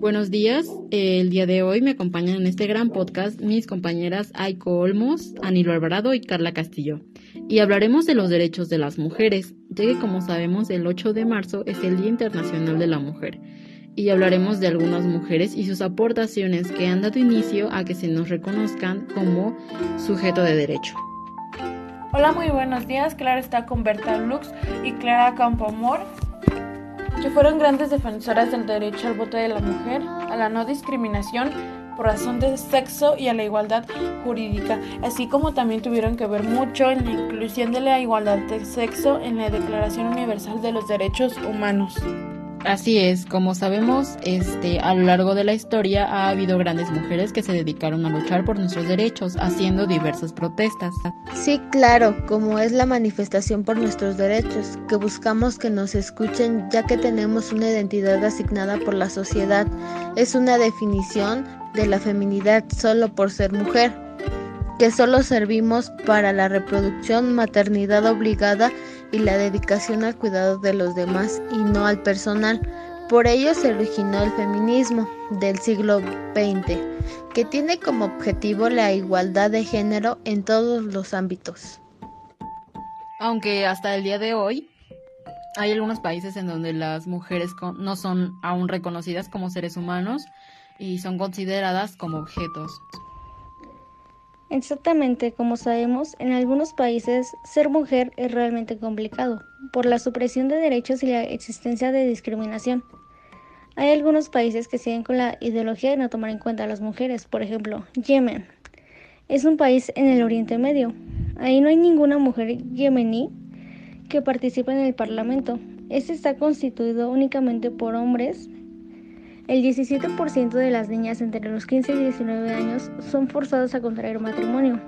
Buenos días, el día de hoy me acompañan en este gran podcast mis compañeras Aiko Olmos, Anilo Alvarado y Carla Castillo. Y hablaremos de los derechos de las mujeres, ya que como sabemos el 8 de marzo es el Día Internacional de la Mujer. Y hablaremos de algunas mujeres y sus aportaciones que han dado inicio a que se nos reconozcan como sujeto de derecho. Hola, muy buenos días. Clara está con Berta Lux y Clara Campoamor que fueron grandes defensoras del derecho al voto de la mujer, a la no discriminación por razón de sexo y a la igualdad jurídica, así como también tuvieron que ver mucho en la inclusión de la igualdad de sexo en la Declaración Universal de los Derechos Humanos. Así es, como sabemos, este, a lo largo de la historia ha habido grandes mujeres que se dedicaron a luchar por nuestros derechos, haciendo diversas protestas. Sí, claro, como es la manifestación por nuestros derechos, que buscamos que nos escuchen ya que tenemos una identidad asignada por la sociedad. Es una definición de la feminidad solo por ser mujer, que solo servimos para la reproducción, maternidad obligada y la dedicación al cuidado de los demás y no al personal. Por ello se originó el feminismo del siglo XX, que tiene como objetivo la igualdad de género en todos los ámbitos. Aunque hasta el día de hoy hay algunos países en donde las mujeres no son aún reconocidas como seres humanos y son consideradas como objetos. Exactamente, como sabemos, en algunos países ser mujer es realmente complicado, por la supresión de derechos y la existencia de discriminación. Hay algunos países que siguen con la ideología de no tomar en cuenta a las mujeres, por ejemplo, Yemen. Es un país en el Oriente Medio. Ahí no hay ninguna mujer yemení que participe en el Parlamento. Este está constituido únicamente por hombres el 17% de las niñas entre los 15 y 19 años son forzadas a contraer matrimonio.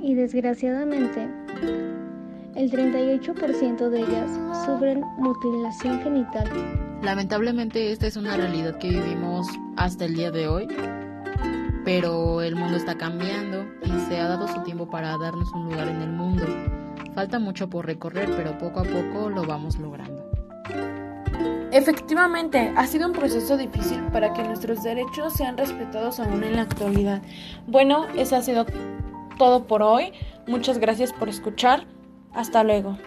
Y desgraciadamente, el 38% de ellas sufren mutilación genital. Lamentablemente esta es una realidad que vivimos hasta el día de hoy, pero el mundo está cambiando y se ha dado su tiempo para darnos un lugar en el mundo. Falta mucho por recorrer, pero poco a poco lo vamos logrando. Efectivamente, ha sido un proceso difícil para que nuestros derechos sean respetados aún en la actualidad. Bueno, eso ha sido todo por hoy. Muchas gracias por escuchar. Hasta luego.